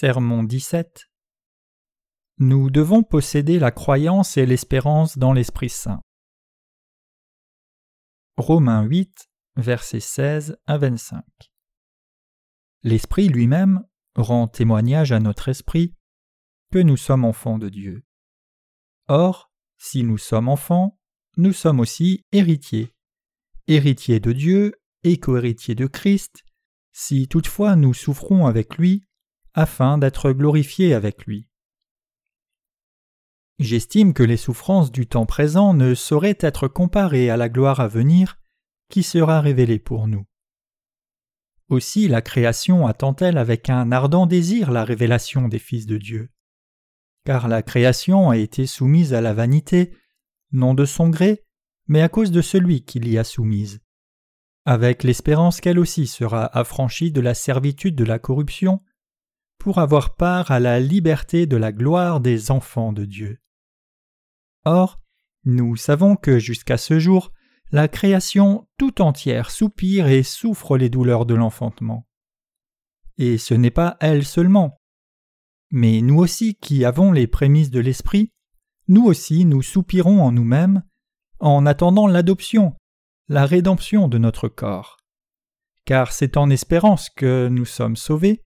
Sermon 17 Nous devons posséder la croyance et l'espérance dans l'Esprit Saint. Romains 8, versets 16 à 25 L'Esprit lui-même rend témoignage à notre esprit que nous sommes enfants de Dieu. Or, si nous sommes enfants, nous sommes aussi héritiers, héritiers de Dieu et cohéritiers de Christ, si toutefois nous souffrons avec lui, afin d'être glorifiés avec lui. J'estime que les souffrances du temps présent ne sauraient être comparées à la gloire à venir qui sera révélée pour nous. Aussi la création attend-elle avec un ardent désir la révélation des fils de Dieu. Car la création a été soumise à la vanité, non de son gré, mais à cause de celui qui l'y a soumise, avec l'espérance qu'elle aussi sera affranchie de la servitude de la corruption, pour avoir part à la liberté de la gloire des enfants de Dieu. Or, nous savons que jusqu'à ce jour, la création tout entière soupire et souffre les douleurs de l'enfantement. Et ce n'est pas elle seulement. Mais nous aussi qui avons les prémices de l'Esprit, nous aussi nous soupirons en nous-mêmes, en attendant l'adoption, la rédemption de notre corps. Car c'est en espérance que nous sommes sauvés,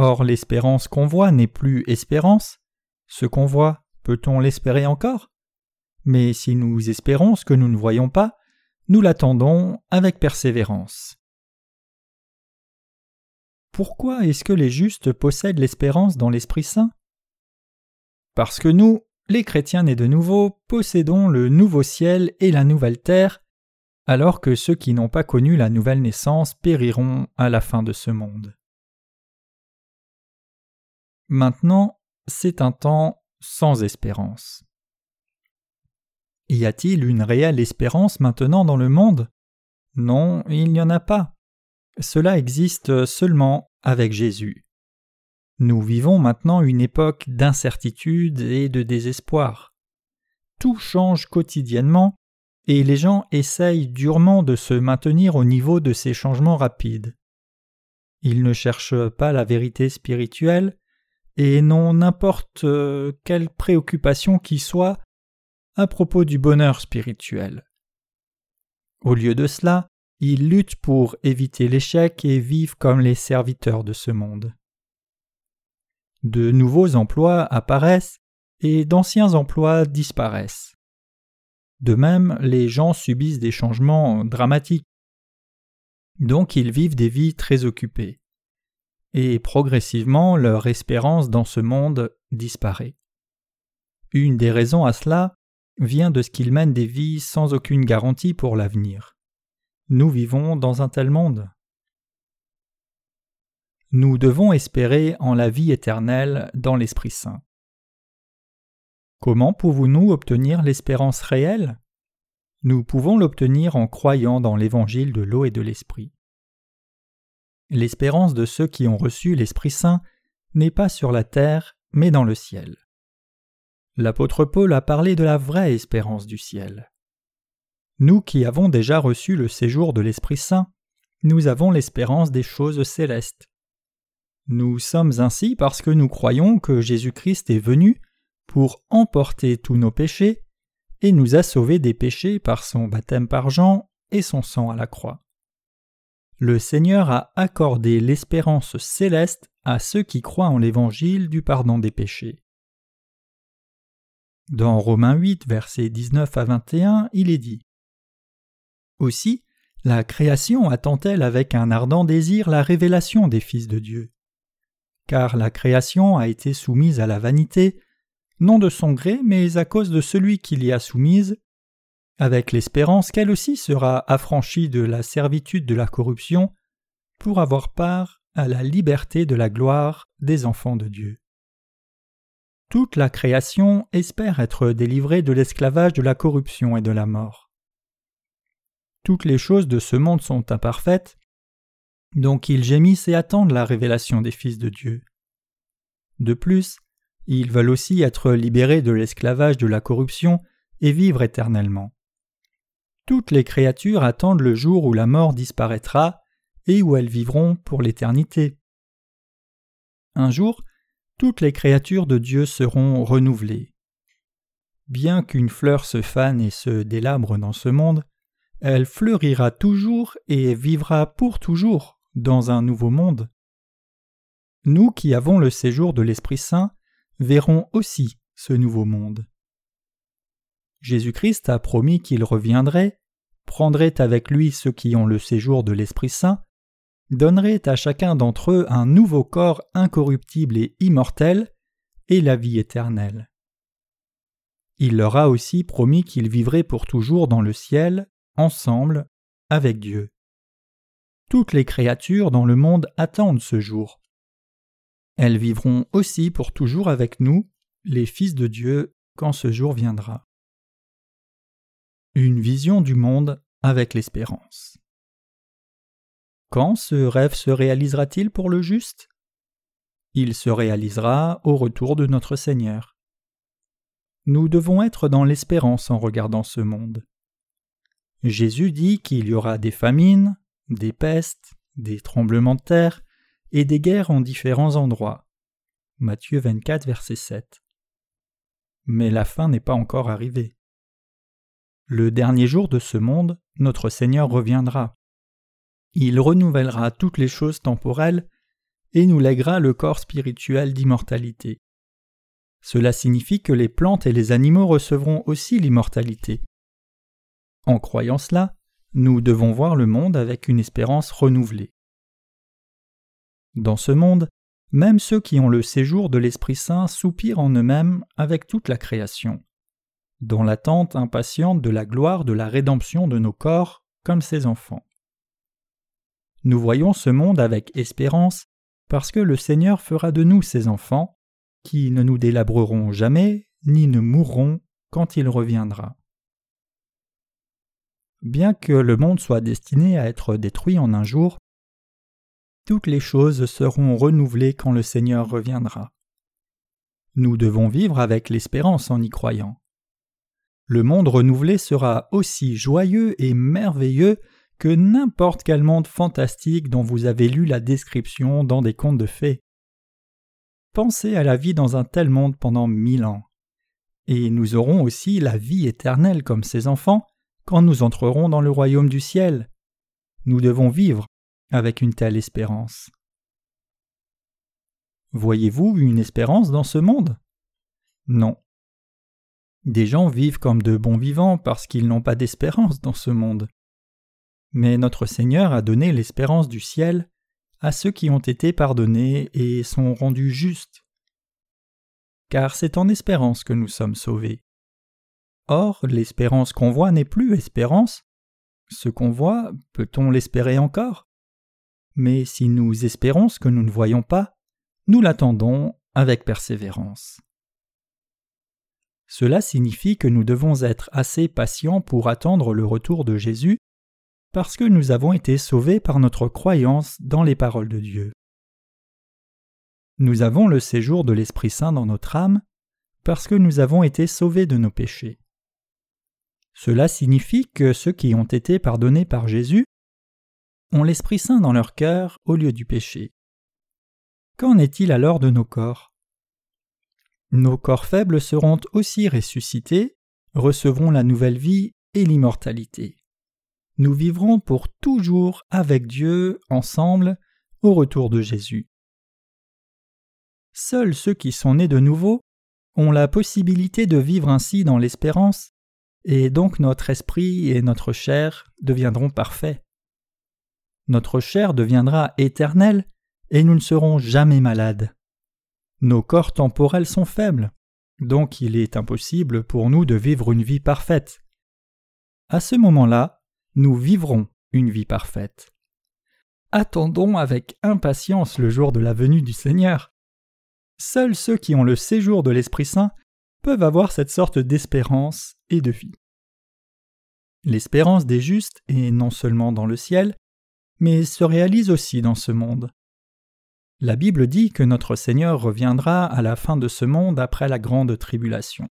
Or l'espérance qu'on voit n'est plus espérance. Ce qu'on voit, peut-on l'espérer encore? Mais si nous espérons ce que nous ne voyons pas, nous l'attendons avec persévérance. Pourquoi est-ce que les justes possèdent l'espérance dans l'Esprit Saint? Parce que nous, les chrétiens nés de nouveau, possédons le nouveau ciel et la nouvelle terre, alors que ceux qui n'ont pas connu la nouvelle naissance périront à la fin de ce monde. Maintenant, c'est un temps sans espérance. Y a-t-il une réelle espérance maintenant dans le monde? Non, il n'y en a pas. Cela existe seulement avec Jésus. Nous vivons maintenant une époque d'incertitude et de désespoir. Tout change quotidiennement et les gens essayent durement de se maintenir au niveau de ces changements rapides. Ils ne cherchent pas la vérité spirituelle, et n'ont n'importe euh, quelle préoccupation qui soit à propos du bonheur spirituel. Au lieu de cela, ils luttent pour éviter l'échec et vivent comme les serviteurs de ce monde. De nouveaux emplois apparaissent et d'anciens emplois disparaissent. De même, les gens subissent des changements dramatiques. Donc ils vivent des vies très occupées et progressivement leur espérance dans ce monde disparaît. Une des raisons à cela vient de ce qu'ils mènent des vies sans aucune garantie pour l'avenir. Nous vivons dans un tel monde. Nous devons espérer en la vie éternelle dans l'Esprit Saint. Comment pouvons-nous obtenir l'espérance réelle? Nous pouvons l'obtenir en croyant dans l'évangile de l'eau et de l'Esprit. L'espérance de ceux qui ont reçu l'Esprit Saint n'est pas sur la terre, mais dans le ciel. L'apôtre Paul a parlé de la vraie espérance du ciel. Nous qui avons déjà reçu le séjour de l'Esprit Saint, nous avons l'espérance des choses célestes. Nous sommes ainsi parce que nous croyons que Jésus-Christ est venu pour emporter tous nos péchés et nous a sauvés des péchés par son baptême par Jean et son sang à la croix le Seigneur a accordé l'espérance céleste à ceux qui croient en l'évangile du pardon des péchés. Dans Romains 8, versets 19 à 21, il est dit Aussi, la création attend-elle avec un ardent désir la révélation des fils de Dieu. Car la création a été soumise à la vanité, non de son gré, mais à cause de celui qui l'y a soumise, avec l'espérance qu'elle aussi sera affranchie de la servitude de la corruption pour avoir part à la liberté de la gloire des enfants de Dieu. Toute la création espère être délivrée de l'esclavage de la corruption et de la mort. Toutes les choses de ce monde sont imparfaites, donc ils gémissent et attendent la révélation des fils de Dieu. De plus, ils veulent aussi être libérés de l'esclavage de la corruption et vivre éternellement. Toutes les créatures attendent le jour où la mort disparaîtra et où elles vivront pour l'éternité. Un jour, toutes les créatures de Dieu seront renouvelées. Bien qu'une fleur se fane et se délabre dans ce monde, elle fleurira toujours et vivra pour toujours dans un nouveau monde. Nous qui avons le séjour de l'Esprit Saint verrons aussi ce nouveau monde. Jésus-Christ a promis qu'il reviendrait, prendrait avec lui ceux qui ont le séjour de l'Esprit Saint, donnerait à chacun d'entre eux un nouveau corps incorruptible et immortel, et la vie éternelle. Il leur a aussi promis qu'ils vivraient pour toujours dans le ciel, ensemble, avec Dieu. Toutes les créatures dans le monde attendent ce jour. Elles vivront aussi pour toujours avec nous, les fils de Dieu, quand ce jour viendra. Une vision du monde avec l'espérance. Quand ce rêve se réalisera-t-il pour le juste? Il se réalisera au retour de notre Seigneur. Nous devons être dans l'espérance en regardant ce monde. Jésus dit qu'il y aura des famines, des pestes, des tremblements de terre et des guerres en différents endroits. Matthieu 24, verset 7. Mais la fin n'est pas encore arrivée. Le dernier jour de ce monde, notre Seigneur reviendra. Il renouvellera toutes les choses temporelles et nous lèguera le corps spirituel d'immortalité. Cela signifie que les plantes et les animaux recevront aussi l'immortalité. En croyant cela, nous devons voir le monde avec une espérance renouvelée. Dans ce monde, même ceux qui ont le séjour de l'Esprit Saint soupirent en eux-mêmes avec toute la création dans l'attente impatiente de la gloire de la rédemption de nos corps comme ses enfants. Nous voyons ce monde avec espérance parce que le Seigneur fera de nous ses enfants, qui ne nous délabreront jamais, ni ne mourront quand il reviendra. Bien que le monde soit destiné à être détruit en un jour, toutes les choses seront renouvelées quand le Seigneur reviendra. Nous devons vivre avec l'espérance en y croyant le monde renouvelé sera aussi joyeux et merveilleux que n'importe quel monde fantastique dont vous avez lu la description dans des contes de fées. Pensez à la vie dans un tel monde pendant mille ans. Et nous aurons aussi la vie éternelle comme ses enfants quand nous entrerons dans le royaume du ciel. Nous devons vivre avec une telle espérance. Voyez-vous une espérance dans ce monde? Non. Des gens vivent comme de bons vivants parce qu'ils n'ont pas d'espérance dans ce monde. Mais notre Seigneur a donné l'espérance du ciel à ceux qui ont été pardonnés et sont rendus justes. Car c'est en espérance que nous sommes sauvés. Or, l'espérance qu'on voit n'est plus espérance. Ce qu'on voit, peut-on l'espérer encore? Mais si nous espérons ce que nous ne voyons pas, nous l'attendons avec persévérance. Cela signifie que nous devons être assez patients pour attendre le retour de Jésus, parce que nous avons été sauvés par notre croyance dans les paroles de Dieu. Nous avons le séjour de l'Esprit Saint dans notre âme, parce que nous avons été sauvés de nos péchés. Cela signifie que ceux qui ont été pardonnés par Jésus ont l'Esprit Saint dans leur cœur au lieu du péché. Qu'en est-il alors de nos corps? Nos corps faibles seront aussi ressuscités, recevront la nouvelle vie et l'immortalité. Nous vivrons pour toujours avec Dieu ensemble au retour de Jésus. Seuls ceux qui sont nés de nouveau ont la possibilité de vivre ainsi dans l'espérance, et donc notre esprit et notre chair deviendront parfaits. Notre chair deviendra éternelle, et nous ne serons jamais malades. Nos corps temporels sont faibles, donc il est impossible pour nous de vivre une vie parfaite. À ce moment-là, nous vivrons une vie parfaite. Attendons avec impatience le jour de la venue du Seigneur. Seuls ceux qui ont le séjour de l'Esprit Saint peuvent avoir cette sorte d'espérance et de vie. L'espérance des justes est non seulement dans le ciel, mais se réalise aussi dans ce monde. La Bible dit que notre Seigneur reviendra à la fin de ce monde après la grande tribulation.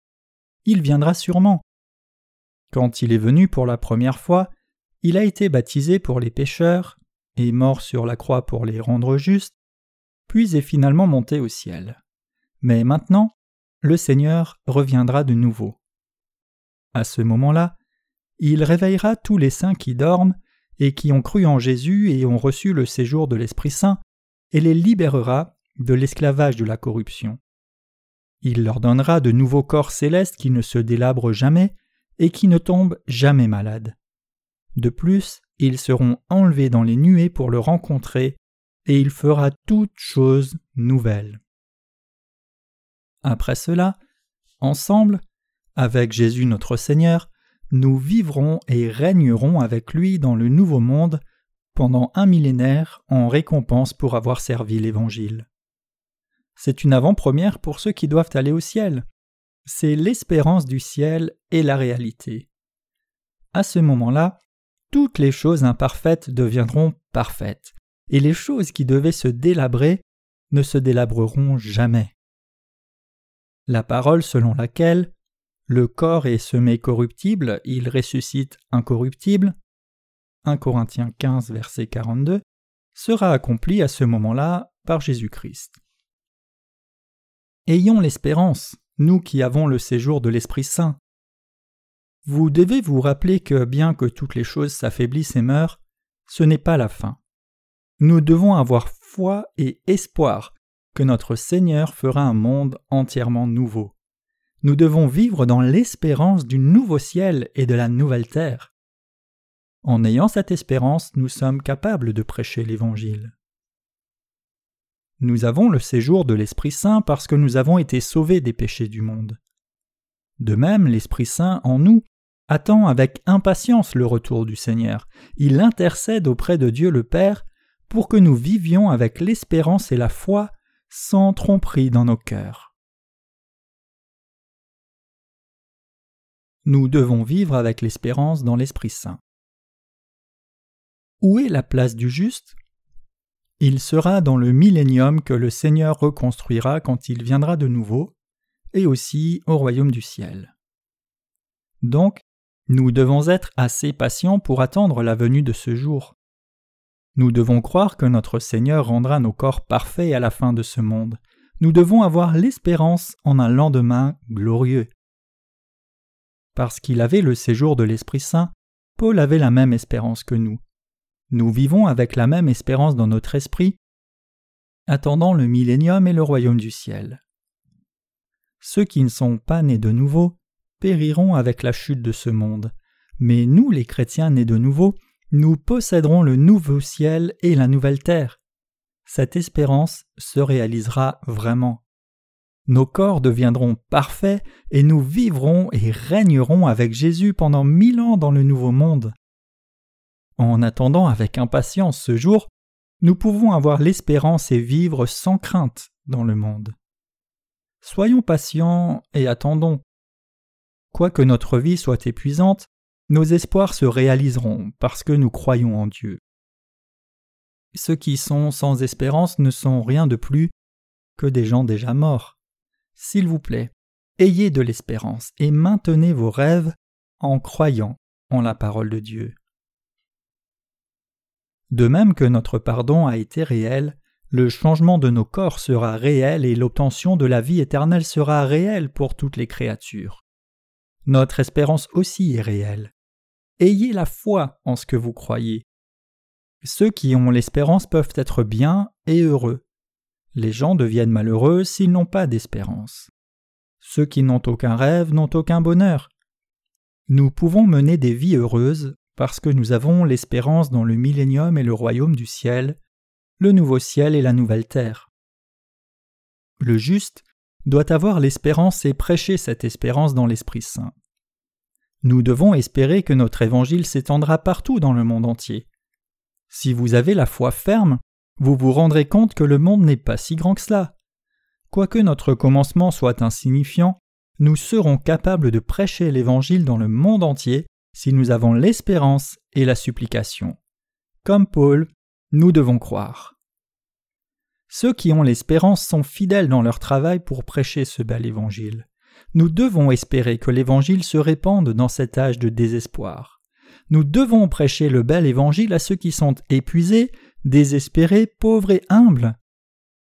Il viendra sûrement. Quand il est venu pour la première fois, il a été baptisé pour les pécheurs, et mort sur la croix pour les rendre justes, puis est finalement monté au ciel. Mais maintenant, le Seigneur reviendra de nouveau. À ce moment-là, il réveillera tous les saints qui dorment et qui ont cru en Jésus et ont reçu le séjour de l'Esprit Saint, et les libérera de l'esclavage de la corruption. Il leur donnera de nouveaux corps célestes qui ne se délabrent jamais et qui ne tombent jamais malades. De plus, ils seront enlevés dans les nuées pour le rencontrer, et il fera toutes choses nouvelles. Après cela, ensemble, avec Jésus notre Seigneur, nous vivrons et régnerons avec lui dans le nouveau monde pendant un millénaire en récompense pour avoir servi l'Évangile. C'est une avant-première pour ceux qui doivent aller au ciel. C'est l'espérance du ciel et la réalité. À ce moment-là, toutes les choses imparfaites deviendront parfaites, et les choses qui devaient se délabrer ne se délabreront jamais. La parole selon laquelle le corps est semé corruptible, il ressuscite incorruptible, 1 Corinthiens 15 verset 42, sera accomplie à ce moment-là par Jésus-Christ. Ayons l'espérance, nous qui avons le séjour de l'Esprit Saint. Vous devez vous rappeler que bien que toutes les choses s'affaiblissent et meurent, ce n'est pas la fin. Nous devons avoir foi et espoir que notre Seigneur fera un monde entièrement nouveau. Nous devons vivre dans l'espérance du nouveau ciel et de la nouvelle terre. En ayant cette espérance, nous sommes capables de prêcher l'Évangile. Nous avons le séjour de l'Esprit Saint parce que nous avons été sauvés des péchés du monde. De même, l'Esprit Saint en nous attend avec impatience le retour du Seigneur. Il intercède auprès de Dieu le Père pour que nous vivions avec l'espérance et la foi sans tromperie dans nos cœurs. Nous devons vivre avec l'espérance dans l'Esprit Saint. Où est la place du juste? Il sera dans le millénium que le Seigneur reconstruira quand il viendra de nouveau, et aussi au royaume du ciel. Donc, nous devons être assez patients pour attendre la venue de ce jour. Nous devons croire que notre Seigneur rendra nos corps parfaits à la fin de ce monde. Nous devons avoir l'espérance en un lendemain glorieux. Parce qu'il avait le séjour de l'Esprit Saint, Paul avait la même espérance que nous. Nous vivons avec la même espérance dans notre esprit, attendant le millénium et le royaume du ciel. Ceux qui ne sont pas nés de nouveau périront avec la chute de ce monde, mais nous les chrétiens nés de nouveau, nous posséderons le nouveau ciel et la nouvelle terre. Cette espérance se réalisera vraiment. Nos corps deviendront parfaits et nous vivrons et régnerons avec Jésus pendant mille ans dans le nouveau monde. En attendant avec impatience ce jour, nous pouvons avoir l'espérance et vivre sans crainte dans le monde. Soyons patients et attendons. Quoique notre vie soit épuisante, nos espoirs se réaliseront parce que nous croyons en Dieu. Ceux qui sont sans espérance ne sont rien de plus que des gens déjà morts. S'il vous plaît, ayez de l'espérance et maintenez vos rêves en croyant en la parole de Dieu. De même que notre pardon a été réel, le changement de nos corps sera réel et l'obtention de la vie éternelle sera réelle pour toutes les créatures. Notre espérance aussi est réelle. Ayez la foi en ce que vous croyez. Ceux qui ont l'espérance peuvent être bien et heureux. Les gens deviennent malheureux s'ils n'ont pas d'espérance. Ceux qui n'ont aucun rêve n'ont aucun bonheur. Nous pouvons mener des vies heureuses parce que nous avons l'espérance dans le millénium et le royaume du ciel, le nouveau ciel et la nouvelle terre. Le juste doit avoir l'espérance et prêcher cette espérance dans l'Esprit Saint. Nous devons espérer que notre évangile s'étendra partout dans le monde entier. Si vous avez la foi ferme, vous vous rendrez compte que le monde n'est pas si grand que cela. Quoique notre commencement soit insignifiant, nous serons capables de prêcher l'Évangile dans le monde entier si nous avons l'espérance et la supplication. Comme Paul, nous devons croire. Ceux qui ont l'espérance sont fidèles dans leur travail pour prêcher ce bel évangile. Nous devons espérer que l'évangile se répande dans cet âge de désespoir. Nous devons prêcher le bel évangile à ceux qui sont épuisés, désespérés, pauvres et humbles.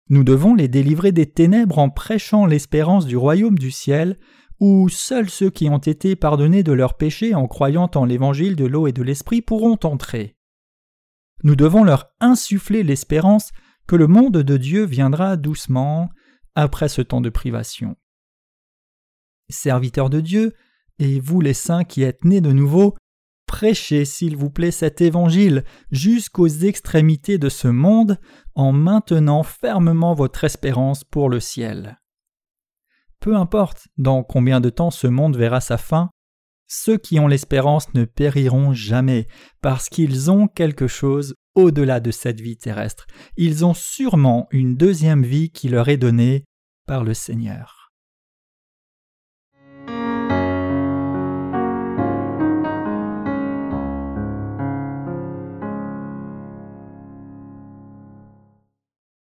Nous devons les délivrer des ténèbres en prêchant l'espérance du royaume du ciel, où seuls ceux qui ont été pardonnés de leurs péchés en croyant en l'évangile de l'eau et de l'esprit pourront entrer. Nous devons leur insuffler l'espérance que le monde de Dieu viendra doucement après ce temps de privation. Serviteurs de Dieu, et vous les saints qui êtes nés de nouveau, prêchez s'il vous plaît cet évangile jusqu'aux extrémités de ce monde en maintenant fermement votre espérance pour le ciel. Peu importe dans combien de temps ce monde verra sa fin, ceux qui ont l'espérance ne périront jamais parce qu'ils ont quelque chose au-delà de cette vie terrestre. Ils ont sûrement une deuxième vie qui leur est donnée par le Seigneur.